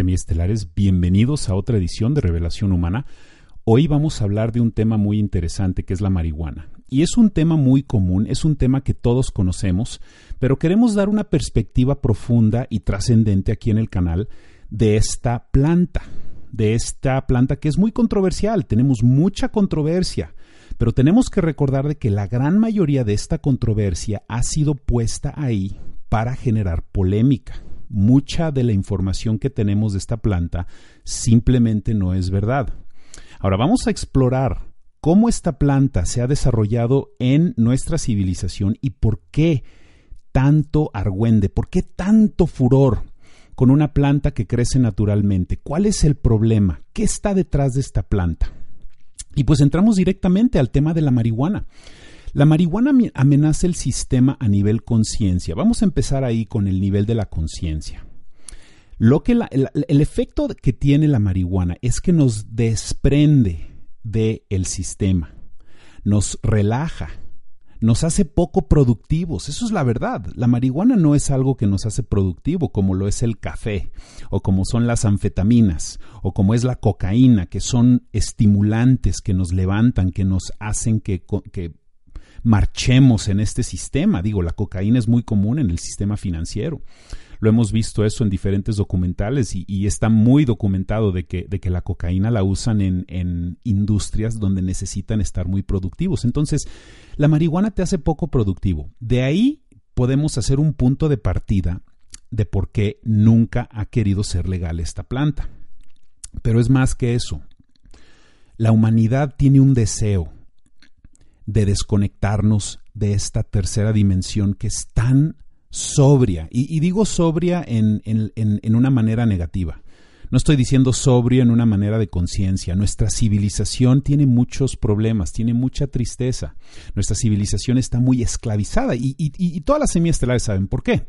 semiestelares, bienvenidos a otra edición de Revelación Humana. Hoy vamos a hablar de un tema muy interesante que es la marihuana. Y es un tema muy común, es un tema que todos conocemos, pero queremos dar una perspectiva profunda y trascendente aquí en el canal de esta planta, de esta planta que es muy controversial, tenemos mucha controversia, pero tenemos que recordar de que la gran mayoría de esta controversia ha sido puesta ahí para generar polémica mucha de la información que tenemos de esta planta simplemente no es verdad. Ahora vamos a explorar cómo esta planta se ha desarrollado en nuestra civilización y por qué tanto argüende, por qué tanto furor con una planta que crece naturalmente. ¿Cuál es el problema? ¿Qué está detrás de esta planta? Y pues entramos directamente al tema de la marihuana. La marihuana amenaza el sistema a nivel conciencia. Vamos a empezar ahí con el nivel de la conciencia. Lo que el, efecto que tiene la marihuana es que nos desprende del el sistema, nos relaja, nos hace poco productivos. Eso es la verdad. La marihuana no es algo que nos hace productivo como lo es el café o como son las anfetaminas o como es la cocaína, que son estimulantes que nos levantan, que nos hacen que marchemos en este sistema. Digo, la cocaína es muy común en el sistema financiero. Lo hemos visto eso en diferentes documentales y, está muy documentado de que, de que, la cocaína la usan en, en industrias donde necesitan estar muy productivos. Entonces, la marihuana te hace poco productivo. De ahí podemos hacer un punto de partida de por qué nunca ha querido ser legal esta planta. Pero es más que eso. La humanidad tiene un deseo de desconectarnos de esta tercera dimensión que es tan sobria. Y, digo sobria en, en, una manera negativa. No estoy diciendo sobria en una manera de conciencia. Nuestra civilización tiene muchos problemas, tiene mucha tristeza. Nuestra civilización está muy esclavizada y, y todas las semiestelares saben por qué.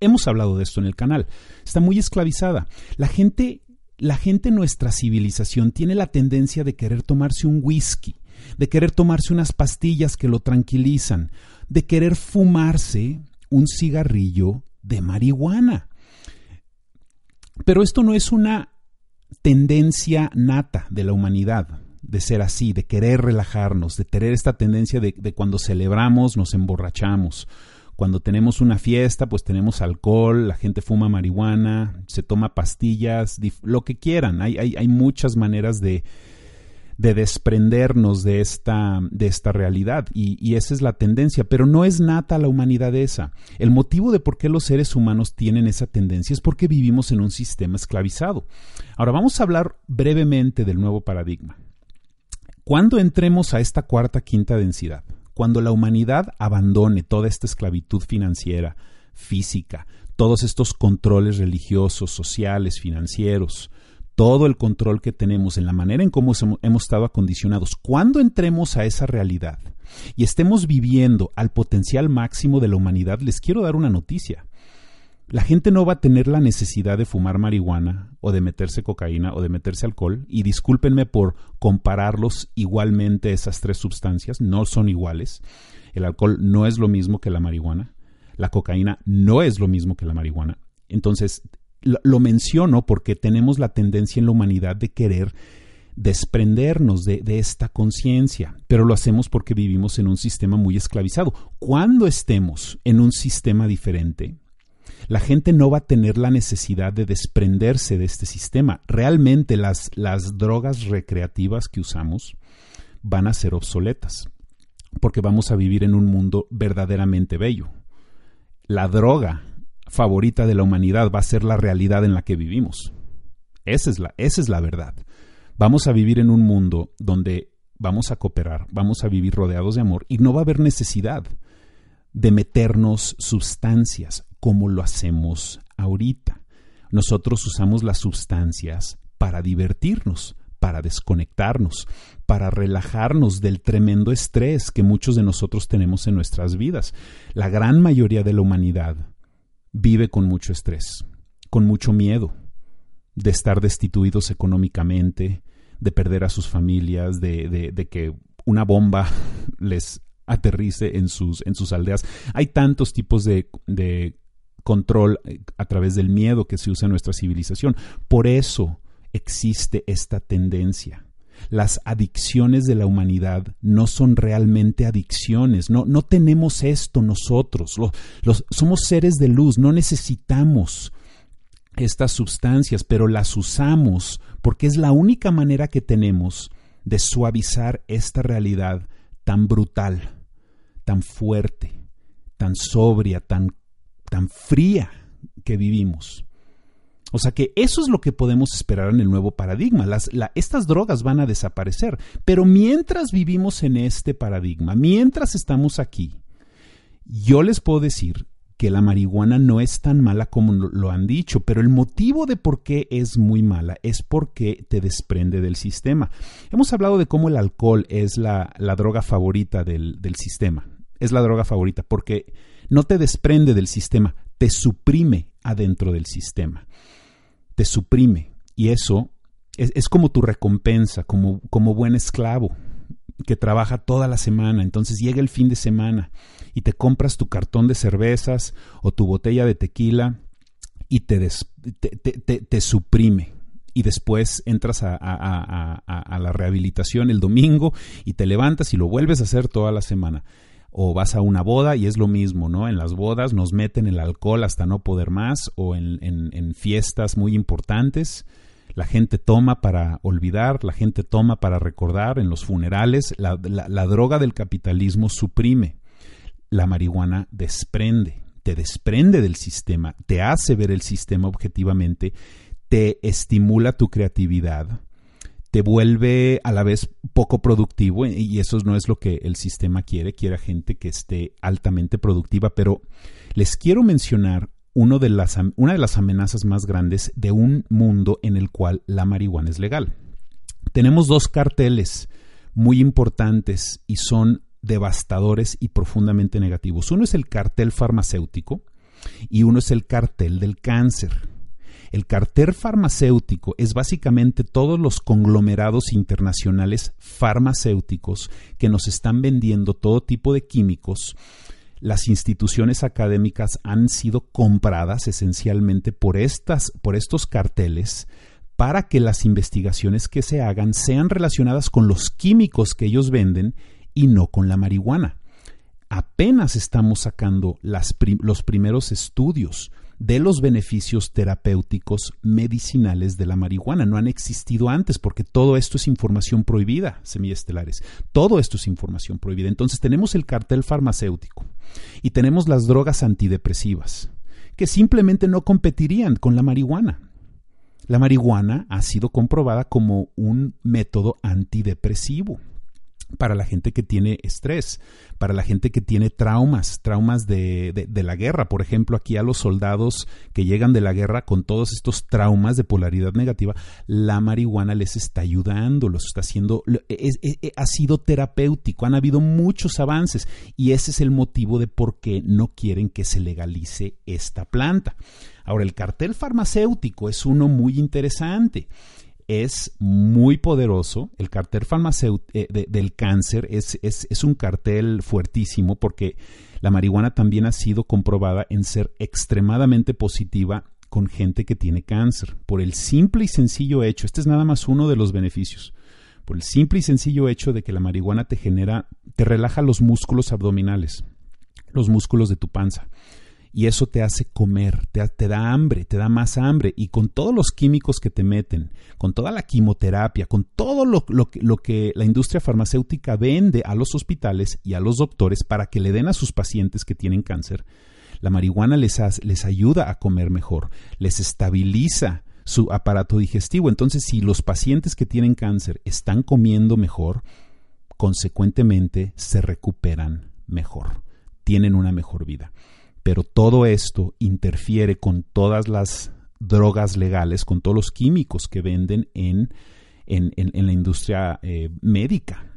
Hemos hablado de esto en el canal. Está muy esclavizada. La gente, la gente en nuestra civilización tiene la tendencia de querer tomarse un whisky de querer tomarse unas pastillas que lo tranquilizan, de querer fumarse un cigarrillo de marihuana. Pero esto no es una tendencia nata de la humanidad, de ser así, de querer relajarnos, de tener esta tendencia de, cuando celebramos nos emborrachamos. Cuando tenemos una fiesta, pues tenemos alcohol, la gente fuma marihuana, se toma pastillas, lo que quieran. Hay, hay, hay muchas maneras de, de desprendernos de esta, de esta realidad. Y, esa es la tendencia, pero no es nata la humanidad esa. El motivo de por qué los seres humanos tienen esa tendencia es porque vivimos en un sistema esclavizado. Ahora vamos a hablar brevemente del nuevo paradigma. Cuando entremos a esta cuarta, quinta densidad, cuando la humanidad abandone toda esta esclavitud financiera, física, todos estos controles religiosos, sociales, financieros, todo el control que tenemos en la manera en cómo hemos estado acondicionados, cuando entremos a esa realidad y estemos viviendo al potencial máximo de la humanidad, les quiero dar una noticia. La gente no va a tener la necesidad de fumar marihuana o de meterse cocaína o de meterse alcohol. Y discúlpenme por compararlos igualmente esas tres sustancias, no son iguales. El alcohol no es lo mismo que la marihuana. La cocaína no es lo mismo que la marihuana. Entonces, lo, menciono porque tenemos la tendencia en la humanidad de querer desprendernos de, esta conciencia, pero lo hacemos porque vivimos en un sistema muy esclavizado. Cuando estemos en un sistema diferente, la gente no va a tener la necesidad de desprenderse de este sistema. Realmente las drogas recreativas que usamos van a ser obsoletas, porque vamos a vivir en un mundo verdaderamente bello. La droga favorita de la humanidad va a ser la realidad en la que vivimos. Esa es la, esa es la verdad. Vamos a vivir en un mundo donde vamos a cooperar, vamos a vivir rodeados de amor y no va a haber necesidad de meternos sustancias como lo hacemos ahorita. Nosotros usamos las sustancias para divertirnos, para desconectarnos, para relajarnos del tremendo estrés que muchos de nosotros tenemos en nuestras vidas. La gran mayoría de la humanidad vive con mucho estrés, con mucho miedo de estar destituidos económicamente, de perder a sus familias, de, de, que una bomba les aterrice en sus, en sus aldeas. Hay tantos tipos de, de control eh, a través del miedo que se usa en nuestra civilización. Por eso existe esta tendencia. Las adicciones de la humanidad no son realmente adicciones, no, no tenemos esto nosotros, los, somos seres de luz, no necesitamos estas sustancias, pero las usamos porque es la única manera que tenemos de suavizar esta realidad tan brutal, tan fuerte, tan sobria, tan, tan fría que vivimos. O sea que eso es lo que podemos esperar en el nuevo paradigma. Estas drogas van a desaparecer. Pero mientras vivimos en este paradigma, mientras estamos aquí, yo les puedo decir que la marihuana no es tan mala como lo han dicho, pero el motivo de por qué es muy mala es porque te desprende del sistema. Hemos hablado de cómo el alcohol es la, la droga favorita del, del sistema. Es la droga favorita porque no te desprende del sistema, te suprime adentro del sistema. Te suprime. Y eso es, es como tu recompensa, como, como buen esclavo que trabaja toda la semana. Entonces llega el fin de semana y te compras tu cartón de cervezas o tu botella de tequila y te, te, te, suprime. Y después entras a, a, la rehabilitación el domingo y te levantas y lo vuelves a hacer toda la semana o vas a una boda y es lo mismo, ¿no? En las bodas nos meten el alcohol hasta no poder más o en, en, fiestas muy importantes. La gente toma para olvidar, la gente toma para recordar, en los funerales, la, la droga del capitalismo suprime la marihuana desprende, te desprende del sistema, te hace ver el sistema objetivamente, te estimula tu creatividad, te vuelve a la vez poco productivo y eso no es lo que el sistema quiere, quiere gente que esté altamente productiva, pero les quiero mencionar uno de las, una de las amenazas más grandes de un mundo en el cual la marihuana es legal. Tenemos dos carteles muy importantes y son devastadores y profundamente negativos. Uno es el cartel farmacéutico y uno es el cartel del cáncer. El cartel farmacéutico es básicamente todos los conglomerados internacionales farmacéuticos que nos están vendiendo todo tipo de químicos. Las instituciones académicas han sido compradas esencialmente por, estas, por estos carteles para que las investigaciones que se hagan sean relacionadas con los químicos que ellos venden y no con la marihuana. Apenas estamos sacando los primeros estudios de los beneficios terapéuticos medicinales de la marihuana. No han existido antes porque todo esto es información prohibida, semiestelares. Todo esto es información prohibida. Entonces tenemos el cartel farmacéutico y tenemos las drogas antidepresivas que simplemente no competirían con la marihuana. La marihuana ha sido comprobada como un método antidepresivo para la gente que tiene estrés, para la gente que tiene traumas, traumas de, de, la guerra. Por ejemplo, aquí a los soldados que llegan de la guerra con todos estos traumas de polaridad negativa, la marihuana les está ayudando, los está haciendo, ha sido terapéutico, han habido muchos avances y ese es el motivo de por qué no quieren que se legalice esta planta. Ahora, el cartel farmacéutico es uno muy interesante es muy poderoso. El cartel farmacéutico eh, del cáncer es, es, un cartel fuertísimo porque la marihuana también ha sido comprobada en ser extremadamente positiva con gente que tiene cáncer. Por el simple y sencillo hecho, este es nada más uno de los beneficios. Por el simple y sencillo hecho de que la marihuana te genera, te relaja los músculos abdominales, los músculos de tu panza y eso te hace comer, te, da hambre, te da más hambre y con todos los químicos que te meten, con toda la quimioterapia, con todo lo, lo, que la industria farmacéutica vende a los hospitales y a los doctores para que le den a sus pacientes que tienen cáncer, la marihuana les, les ayuda a comer mejor, les estabiliza su aparato digestivo. Entonces, si los pacientes que tienen cáncer están comiendo mejor, consecuentemente se recuperan mejor, tienen una mejor vida. Pero todo esto interfiere con todas las drogas legales, con todos los químicos que venden en, en, la industria eh, médica.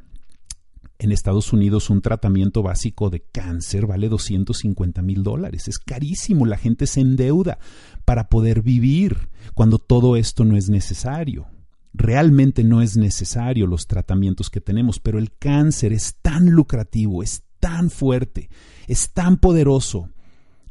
En Estados Unidos un tratamiento básico de cáncer vale 250 mil dólares. Es carísimo, la gente se endeuda para poder vivir cuando todo esto no es necesario. Realmente no es necesario los tratamientos que tenemos, pero el cáncer es tan lucrativo, es tan fuerte, es tan poderoso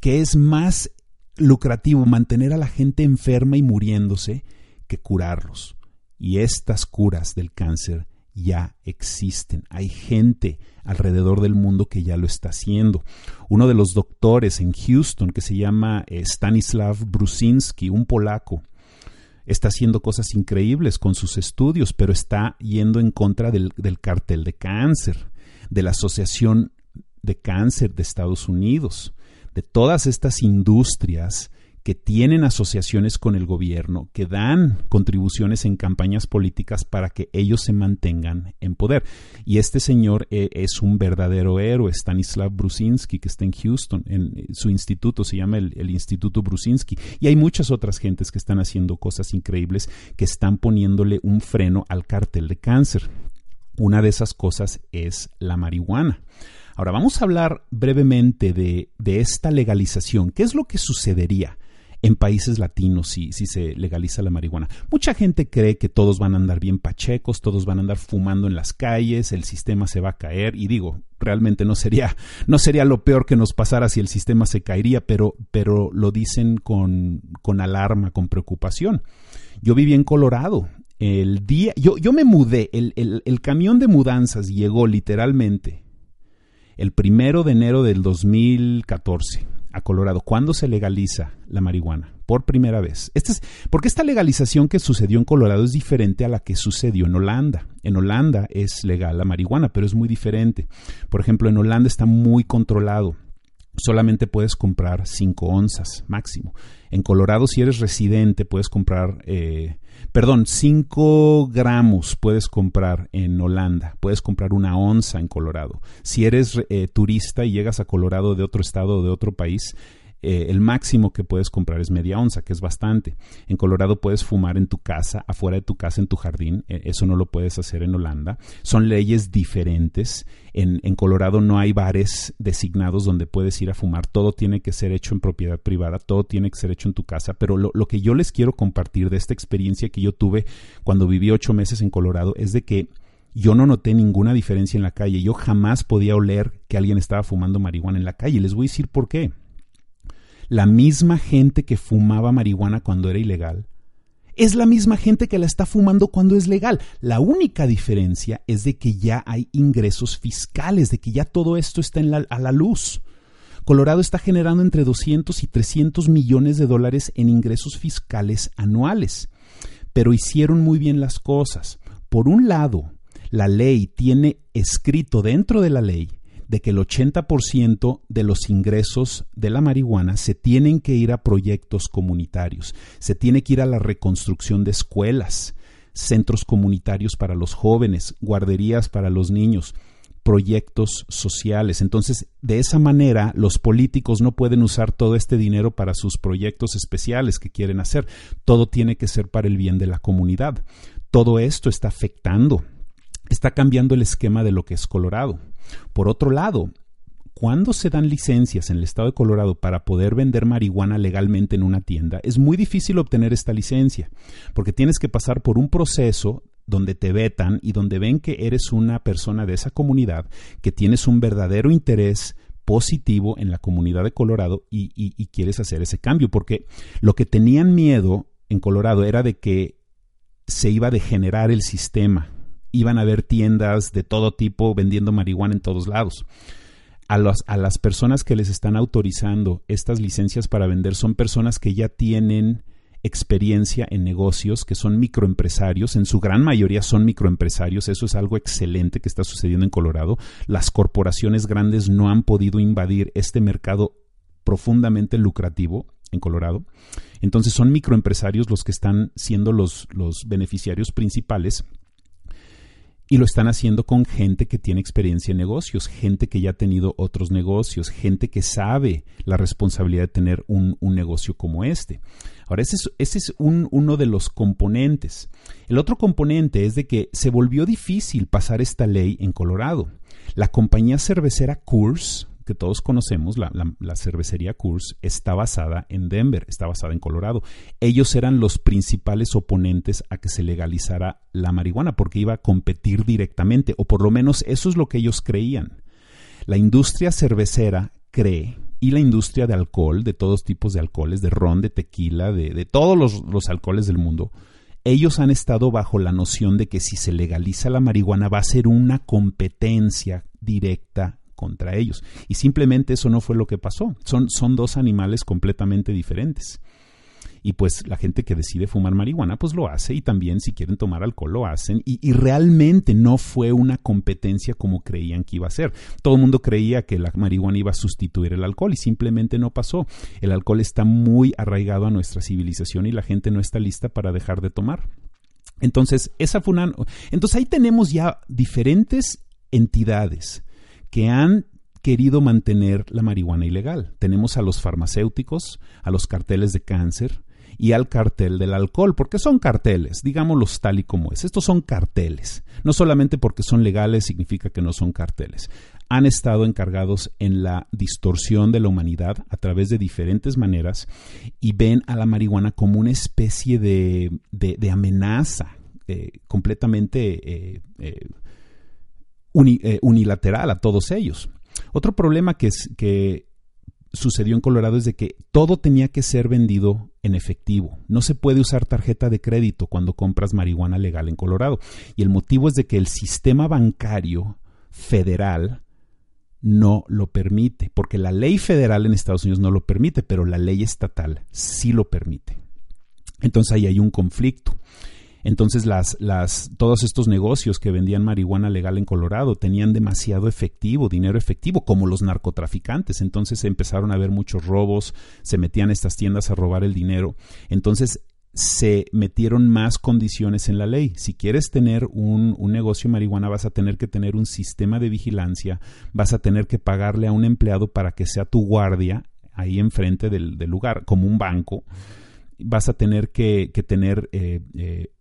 que es más lucrativo mantener a la gente enferma y muriéndose que curarlos. Y estas curas del cáncer ya existen. Hay gente alrededor del mundo que ya lo está haciendo. Uno de los doctores en Houston, que se llama eh, Stanislav Brusinski, un polaco, está haciendo cosas increíbles con sus estudios, pero está yendo en contra del, del cartel de cáncer, de la Asociación de Cáncer de Estados Unidos, de todas estas industrias que tienen asociaciones con el gobierno, que dan contribuciones en campañas políticas para que ellos se mantengan en poder. Y este señor eh, es un verdadero héroe, Stanislav Brusinski, que está en Houston, en eh, su instituto, se llama el, el Instituto Brusinski. Y hay muchas otras gentes que están haciendo cosas increíbles, que están poniéndole un freno al cartel de cáncer. Una de esas cosas es la marihuana. Ahora vamos a hablar brevemente de, de, esta legalización. ¿Qué es lo que sucedería en países latinos si, si se legaliza la marihuana. Mucha gente cree que todos van a andar bien pachecos, todos van a andar fumando en las calles, el sistema se va a caer y digo, realmente no sería, no sería lo peor que nos pasara si el sistema se caería, pero, pero lo dicen con, con alarma, con preocupación. Yo viví en Colorado. El día, yo, yo me mudé, el, el, el camión de mudanzas llegó literalmente el primero de enero del 2014 a Colorado. ¿Cuándo se legaliza la marihuana? Por primera vez. Este es, porque esta legalización que sucedió en Colorado es diferente a la que sucedió en Holanda. En Holanda es legal la marihuana, pero es muy diferente. Por ejemplo, en Holanda está muy controlado solamente puedes comprar 5 onzas máximo. En Colorado, si eres residente, puedes comprar, eh, perdón, 5 gramos puedes comprar en Holanda, puedes comprar una onza en Colorado. Si eres eh, turista y llegas a Colorado de otro estado o de otro país, eh, el máximo que puedes comprar es media onza, que es bastante. En Colorado puedes fumar en tu casa, afuera de tu casa, en tu jardín. Eh, eso no lo puedes hacer en Holanda. Son leyes diferentes. En, en, Colorado no hay bares designados donde puedes ir a fumar. Todo tiene que ser hecho en propiedad privada, todo tiene que ser hecho en tu casa. Pero lo, lo que yo les quiero compartir de esta experiencia que yo tuve cuando viví ocho meses en Colorado es de que yo no noté ninguna diferencia en la calle. Yo jamás podía oler que alguien estaba fumando marihuana en la calle. Les voy a decir por qué la misma gente que fumaba marihuana cuando era ilegal, es la misma gente que la está fumando cuando es legal. La única diferencia es de que ya hay ingresos fiscales, de que ya todo esto está a la luz. Colorado está generando entre 200 y 300 millones de dólares en ingresos fiscales anuales. Pero hicieron muy bien las cosas. Por un lado, la ley tiene escrito dentro de la ley de que el 80% de los ingresos de la marihuana se tienen que ir a proyectos comunitarios, se tiene que ir a la reconstrucción de escuelas, centros comunitarios para los jóvenes, guarderías para los niños, proyectos sociales. Entonces, de esa manera, los políticos no pueden usar todo este dinero para sus proyectos especiales que quieren hacer. Todo tiene que ser para el bien de la comunidad. Todo esto está afectando, está cambiando el esquema de lo que es Colorado. Por otro lado, cuando se dan licencias en el estado de Colorado para poder vender marihuana legalmente en una tienda, es muy difícil obtener esta licencia, porque tienes que pasar por un proceso donde te vetan y donde ven que eres una persona de esa comunidad, que tienes un verdadero interés positivo en la comunidad de Colorado y, quieres hacer ese cambio, porque lo que tenían miedo en Colorado era de que se iba a degenerar el sistema iban a haber tiendas de todo tipo vendiendo marihuana en todos lados. A, a las personas que les están autorizando estas licencias para vender son personas que ya tienen experiencia en negocios, que son microempresarios, en su gran mayoría son microempresarios, eso es algo excelente que está sucediendo en Colorado. Las corporaciones grandes no han podido invadir este mercado profundamente lucrativo en Colorado. Entonces son microempresarios los que están siendo los, los beneficiarios principales y lo están haciendo con gente que tiene experiencia en negocios, gente que ya ha tenido otros negocios, gente que sabe la responsabilidad de tener un, negocio como este. Ahora, ese es, ese es un, uno de los componentes. El otro componente es de que se volvió difícil pasar esta ley en Colorado. La compañía cervecera Coors que todos conocemos, la, cervecería Coors, está basada en Denver, está basada en Colorado. Ellos eran los principales oponentes a que se legalizara la marihuana porque iba a competir directamente, o por lo menos eso es lo que ellos creían. La industria cervecera cree y la industria de alcohol, de todos tipos de alcoholes, de ron, de tequila, de, de todos los, los alcoholes del mundo, ellos han estado bajo la noción de que si se legaliza la marihuana va a ser una competencia directa contra ellos. Y simplemente eso no fue lo que pasó. Son, son dos animales completamente diferentes. Y pues la gente que decide fumar marihuana, pues lo hace. Y también si quieren tomar alcohol, lo hacen. Y, realmente no fue una competencia como creían que iba a ser. Todo el mundo creía que la marihuana iba a sustituir el alcohol y simplemente no pasó. El alcohol está muy arraigado a nuestra civilización y la gente no está lista para dejar de tomar. Entonces, esa fue una. Entonces ahí tenemos ya diferentes entidades que han querido mantener la marihuana ilegal. Tenemos a los farmacéuticos, a los carteles de cáncer, y al cartel del alcohol, porque son carteles, digámoslos tal y como es. Estos son carteles. No solamente porque son legales significa que no son carteles. Han estado encargados en la distorsión de la humanidad a través de diferentes maneras y ven a la marihuana como una especie de, de, amenaza eh, completamente eh, eh, unilateral a todos ellos. Otro problema que, es, que sucedió en Colorado es de que todo tenía que ser vendido en efectivo. No se puede usar tarjeta de crédito cuando compras marihuana legal en Colorado. Y el motivo es de que el sistema bancario federal no lo permite, porque la ley federal en Estados Unidos no lo permite, pero la ley estatal sí lo permite. Entonces ahí hay un conflicto. Entonces las, las, todos estos negocios que vendían marihuana legal en Colorado tenían demasiado efectivo, dinero efectivo, como los narcotraficantes. Entonces empezaron a haber muchos robos, se metían estas tiendas a robar el dinero. Entonces se metieron más condiciones en la ley. Si quieres tener un, un, negocio de marihuana, vas a tener que tener un sistema de vigilancia, vas a tener que pagarle a un empleado para que sea tu guardia ahí enfrente del, del lugar, como un banco. Vas a tener que, que tener eh, eh,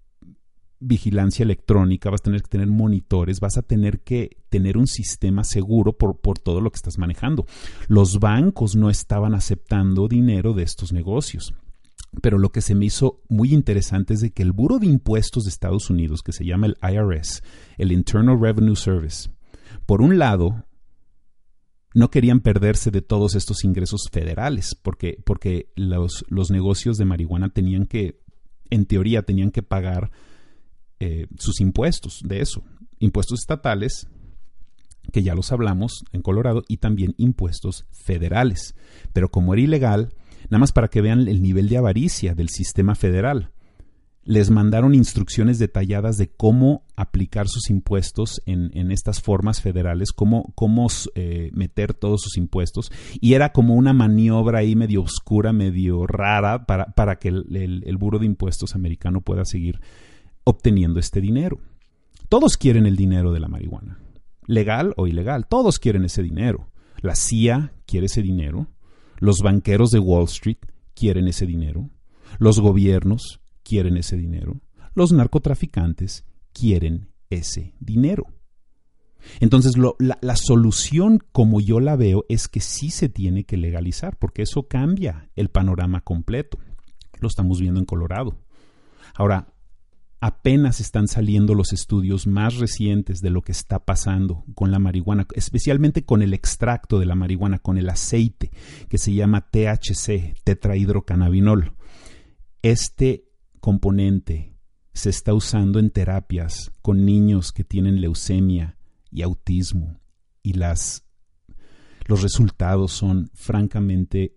vigilancia electrónica, vas a tener que tener monitores, vas a tener que tener un sistema seguro por, por, todo lo que estás manejando. Los bancos no estaban aceptando dinero de estos negocios. Pero lo que se me hizo muy interesante es de que el Buro de Impuestos de Estados Unidos, que se llama el IRS, el Internal Revenue Service, por un lado, no querían perderse de todos estos ingresos federales, porque, porque los, los negocios de marihuana tenían que, en teoría, tenían que pagar eh, sus impuestos de eso. Impuestos estatales, que ya los hablamos en Colorado, y también impuestos federales. Pero como era ilegal, nada más para que vean el nivel de avaricia del sistema federal. Les mandaron instrucciones detalladas de cómo aplicar sus impuestos en, en estas formas federales, cómo, cómo eh, meter todos sus impuestos. Y era como una maniobra ahí medio oscura, medio rara, para, para que el, el, el Buro de Impuestos americano pueda seguir obteniendo este dinero. Todos quieren el dinero de la marihuana, legal o ilegal, todos quieren ese dinero. La CIA quiere ese dinero, los banqueros de Wall Street quieren ese dinero, los gobiernos quieren ese dinero, los narcotraficantes quieren ese dinero. Entonces, la, la, solución, como yo la veo, es que sí se tiene que legalizar, porque eso cambia el panorama completo. Lo estamos viendo en Colorado. Ahora, apenas están saliendo los estudios más recientes de lo que está pasando con la marihuana, especialmente con el extracto de la marihuana, con el aceite que se llama THC, tetrahidrocannabinol. Este componente se está usando en terapias con niños que tienen leucemia y autismo y las los resultados son francamente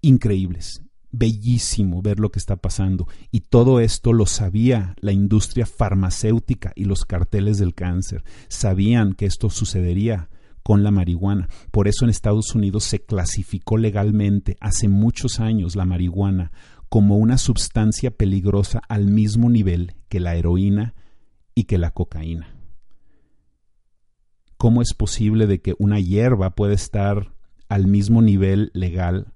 increíbles bellísimo ver lo que está pasando. Y todo esto lo sabía la industria farmacéutica y los carteles del cáncer. Sabían que esto sucedería con la marihuana. Por eso en Estados Unidos se clasificó legalmente hace muchos años la marihuana como una sustancia peligrosa al mismo nivel que la heroína y que la cocaína. ¿Cómo es posible de que una hierba pueda estar al mismo nivel legal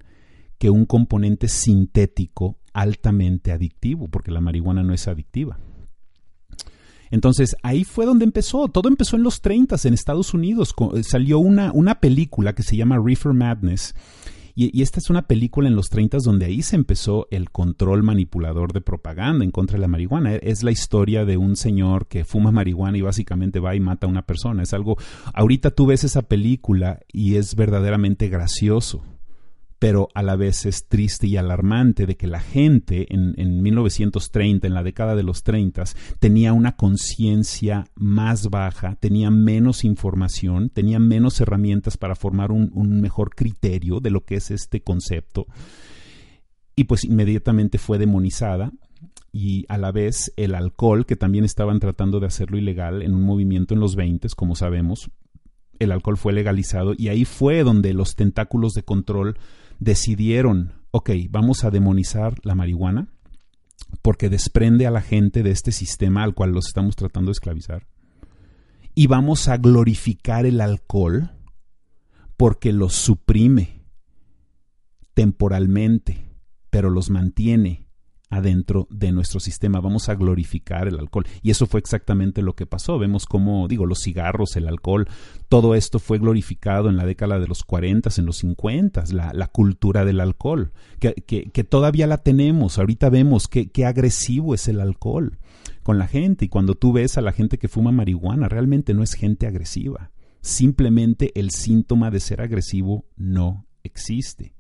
que un componente sintético altamente adictivo, porque la marihuana no es adictiva. Entonces ahí fue donde empezó, todo empezó en los 30 en Estados Unidos, salió una, una película que se llama Reefer Madness Y, esta es una película en los 30 donde ahí se empezó el control manipulador de propaganda en contra de la marihuana. Es la historia de un señor que fuma marihuana y básicamente va y mata a una persona. Es algo, ahorita tú ves esa película y es verdaderamente gracioso pero a la vez es triste y alarmante de que la gente en, en 1930, en la década de los 30, tenía una conciencia más baja, tenía menos información, tenía menos herramientas para formar un, un mejor criterio de lo que es este concepto. Y pues inmediatamente fue demonizada y a la vez el alcohol, que también estaban tratando de hacerlo ilegal en un movimiento en los 20, como sabemos, el alcohol fue legalizado y ahí fue donde los tentáculos de control decidieron, ok, vamos a demonizar la marihuana porque desprende a la gente de este sistema al cual los estamos tratando de esclavizar. Y vamos a glorificar el alcohol porque los suprime temporalmente, pero los mantiene adentro de nuestro sistema, vamos a glorificar el alcohol. Y eso fue exactamente lo que pasó. Vemos cómo, digo, los cigarros, el alcohol, todo esto fue glorificado en la década de los 40, en los 50, la, la cultura del alcohol, que, que, todavía la tenemos. Ahorita vemos qué agresivo es el alcohol con la gente. Y cuando tú ves a la gente que fuma marihuana, realmente no es gente agresiva. Simplemente el síntoma de ser agresivo no existe.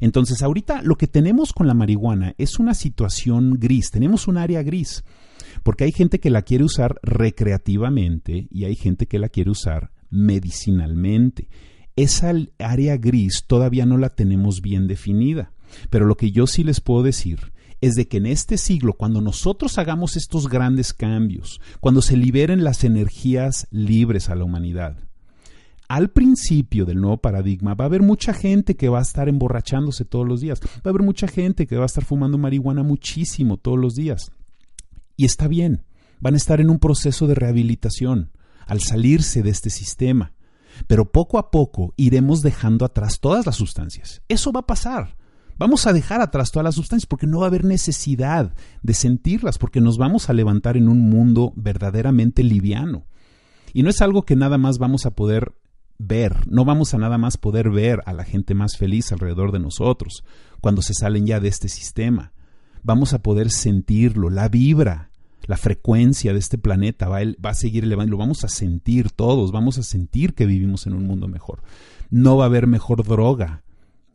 Entonces, ahorita lo que tenemos con la marihuana es una situación gris, tenemos un área gris, porque hay gente que la quiere usar recreativamente y hay gente que la quiere usar medicinalmente. Esa área gris todavía no la tenemos bien definida, pero lo que yo sí les puedo decir es de que en este siglo, cuando nosotros hagamos estos grandes cambios, cuando se liberen las energías libres a la humanidad, al principio del nuevo paradigma va a haber mucha gente que va a estar emborrachándose todos los días, va a haber mucha gente que va a estar fumando marihuana muchísimo todos los días. Y está bien, van a estar en un proceso de rehabilitación al salirse de este sistema. Pero poco a poco iremos dejando atrás todas las sustancias. Eso va a pasar. Vamos a dejar atrás todas las sustancias porque no va a haber necesidad de sentirlas, porque nos vamos a levantar en un mundo verdaderamente liviano. Y no es algo que nada más vamos a poder ver, no vamos a nada más poder ver a la gente más feliz alrededor de nosotros cuando se salen ya de este sistema. Vamos a poder sentirlo, la vibra, la frecuencia de este planeta va, va a seguir elevando, lo vamos a sentir todos, vamos a sentir que vivimos en un mundo mejor. No va a haber mejor droga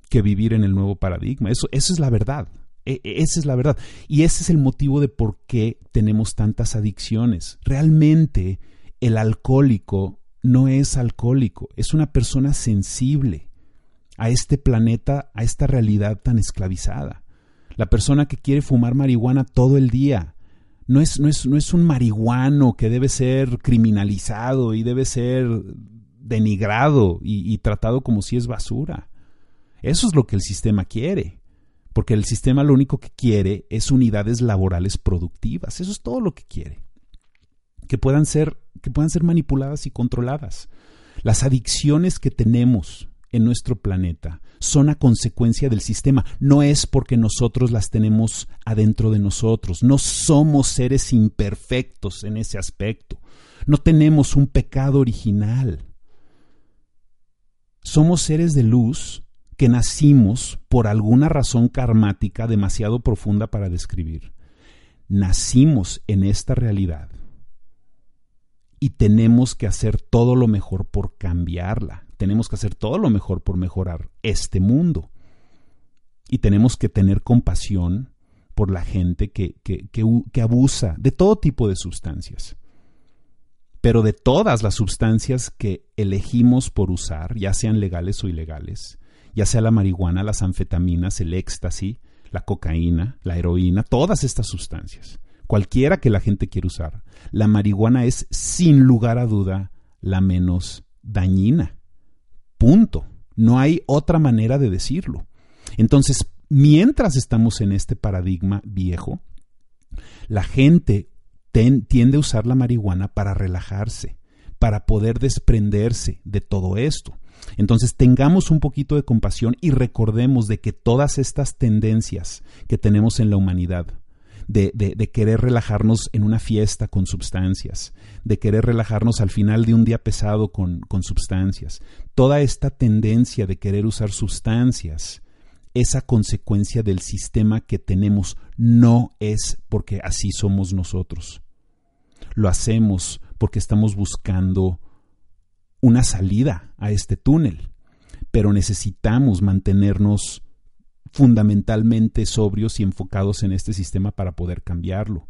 que vivir en el nuevo paradigma. Eso, eso es la verdad. E, e, esa es la verdad. Y ese es el motivo de por qué tenemos tantas adicciones. Realmente el alcohólico no es alcohólico, es una persona sensible a este planeta, a esta realidad tan esclavizada. La persona que quiere fumar marihuana todo el día no es, no es, no es un marihuano que debe ser criminalizado y debe ser denigrado y, y tratado como si es basura. Eso es lo que el sistema quiere porque el sistema lo único que quiere es unidades laborales productivas. Eso es todo lo que quiere que puedan ser, que puedan ser manipuladas y controladas. Las adicciones que tenemos en nuestro planeta son a consecuencia del sistema, no es porque nosotros las tenemos adentro de nosotros, no somos seres imperfectos en ese aspecto, no tenemos un pecado original. Somos seres de luz que nacimos por alguna razón karmática demasiado profunda para describir. Nacimos en esta realidad y tenemos que hacer todo lo mejor por cambiarla. Tenemos que hacer todo lo mejor por mejorar este mundo. Y tenemos que tener compasión por la gente que, que, que, abusa de todo tipo de sustancias. Pero de todas las sustancias que elegimos por usar, ya sean legales o ilegales, ya sea la marihuana, las anfetaminas, el éxtasis, la cocaína, la heroína, todas estas sustancias cualquiera que la gente quiera usar, la marihuana es sin lugar a duda la menos dañina. Punto. No hay otra manera de decirlo. Entonces, mientras estamos en este paradigma viejo, la gente tiende a usar la marihuana para relajarse, para poder desprenderse de todo esto. Entonces tengamos un poquito de compasión y recordemos de que todas estas tendencias que tenemos en la humanidad de, querer relajarnos en una fiesta con sustancias, de querer relajarnos al final de un día pesado con sustancias. Toda esta tendencia de querer usar sustancias esa consecuencia del sistema que tenemos, no es porque así somos nosotros. Lo hacemos porque estamos buscando una salida a este túnel, pero necesitamos mantenernos fundamentalmente sobrios y enfocados en este sistema para poder cambiarlo.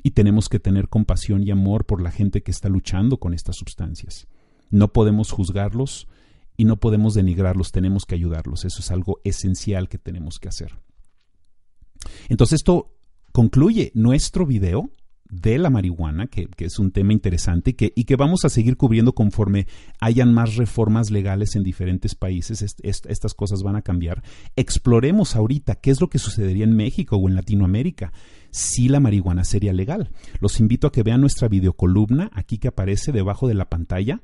Y tenemos que tener compasión y amor por la gente que está luchando con estas sustancias. No podemos juzgarlos y no podemos denigrarlos, tenemos que ayudarlos. Eso es algo esencial que tenemos que hacer. Entonces esto concluye nuestro video de la marihuana, que, es un tema interesante que, y que vamos a seguir cubriendo conforme hayan más reformas legales en diferentes países. estas cosas van a cambiar. Exploremos ahorita qué es lo que sucedería en México o en Latinoamérica si la marihuana sería legal. Los invito a que vean nuestra videocolumna aquí que aparece debajo de la pantalla.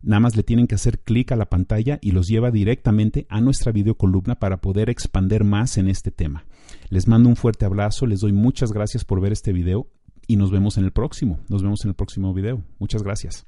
Nada más le tienen que hacer clic a la pantalla y los lleva directamente a nuestra videocolumna para poder expander más en este tema. Les mando un fuerte abrazo, les doy muchas gracias por ver este video y nos vemos en el próximo. Nos vemos en el próximo video. Muchas gracias.